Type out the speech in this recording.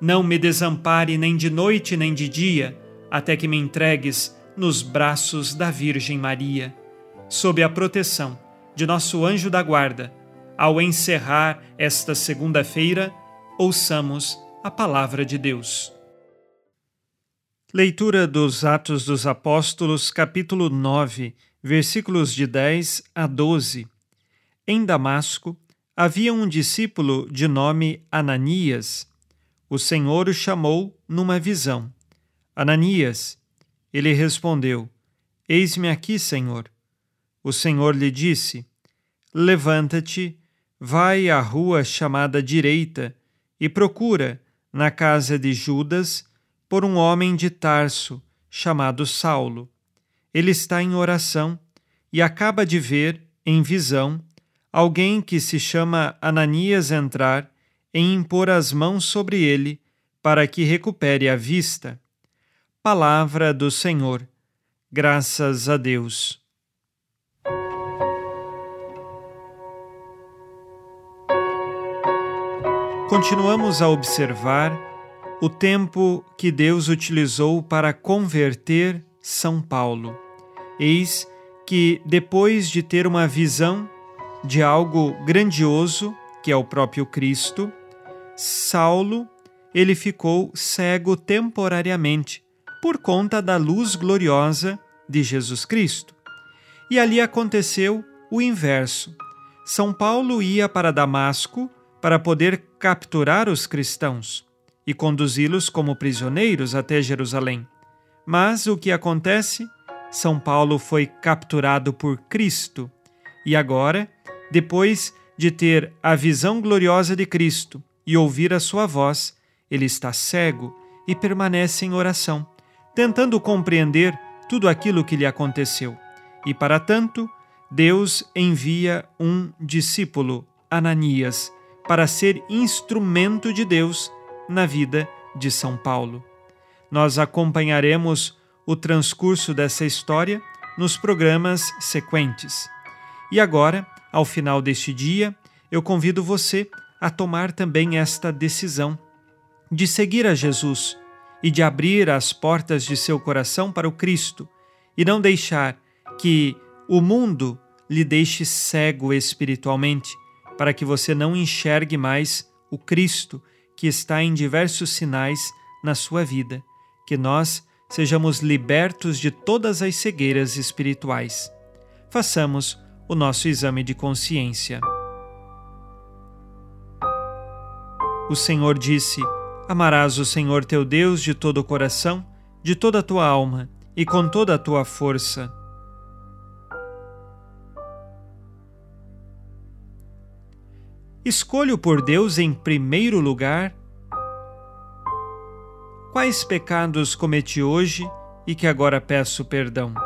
não me desampare nem de noite nem de dia, até que me entregues nos braços da Virgem Maria. Sob a proteção de nosso anjo da guarda, ao encerrar esta segunda-feira, ouçamos a palavra de Deus. Leitura dos Atos dos Apóstolos, capítulo 9, versículos de 10 a 12. Em Damasco havia um discípulo de nome Ananias. O Senhor o chamou numa visão. Ananias. Ele respondeu: Eis-me aqui, Senhor. O Senhor lhe disse: Levanta-te, vai à rua chamada Direita e procura, na casa de Judas, por um homem de Tarso, chamado Saulo. Ele está em oração e acaba de ver, em visão, alguém que se chama Ananias entrar e impor as mãos sobre ele para que recupere a vista. Palavra do Senhor. Graças a Deus. Continuamos a observar o tempo que Deus utilizou para converter São Paulo. Eis que, depois de ter uma visão de algo grandioso, que é o próprio Cristo, Saulo, ele ficou cego temporariamente por conta da luz gloriosa de Jesus Cristo. E ali aconteceu o inverso. São Paulo ia para Damasco para poder capturar os cristãos e conduzi-los como prisioneiros até Jerusalém. Mas o que acontece? São Paulo foi capturado por Cristo e agora, depois de ter a visão gloriosa de Cristo e ouvir a sua voz, ele está cego e permanece em oração, tentando compreender tudo aquilo que lhe aconteceu. E para tanto, Deus envia um discípulo, Ananias, para ser instrumento de Deus na vida de São Paulo. Nós acompanharemos o transcurso dessa história nos programas sequentes. E agora, ao final deste dia, eu convido você a tomar também esta decisão de seguir a Jesus e de abrir as portas de seu coração para o Cristo e não deixar que o mundo lhe deixe cego espiritualmente para que você não enxergue mais o Cristo que está em diversos sinais na sua vida, que nós sejamos libertos de todas as cegueiras espirituais. Façamos o nosso exame de consciência. O Senhor disse: Amarás o Senhor teu Deus de todo o coração, de toda a tua alma e com toda a tua força. Escolho por Deus em primeiro lugar quais pecados cometi hoje e que agora peço perdão.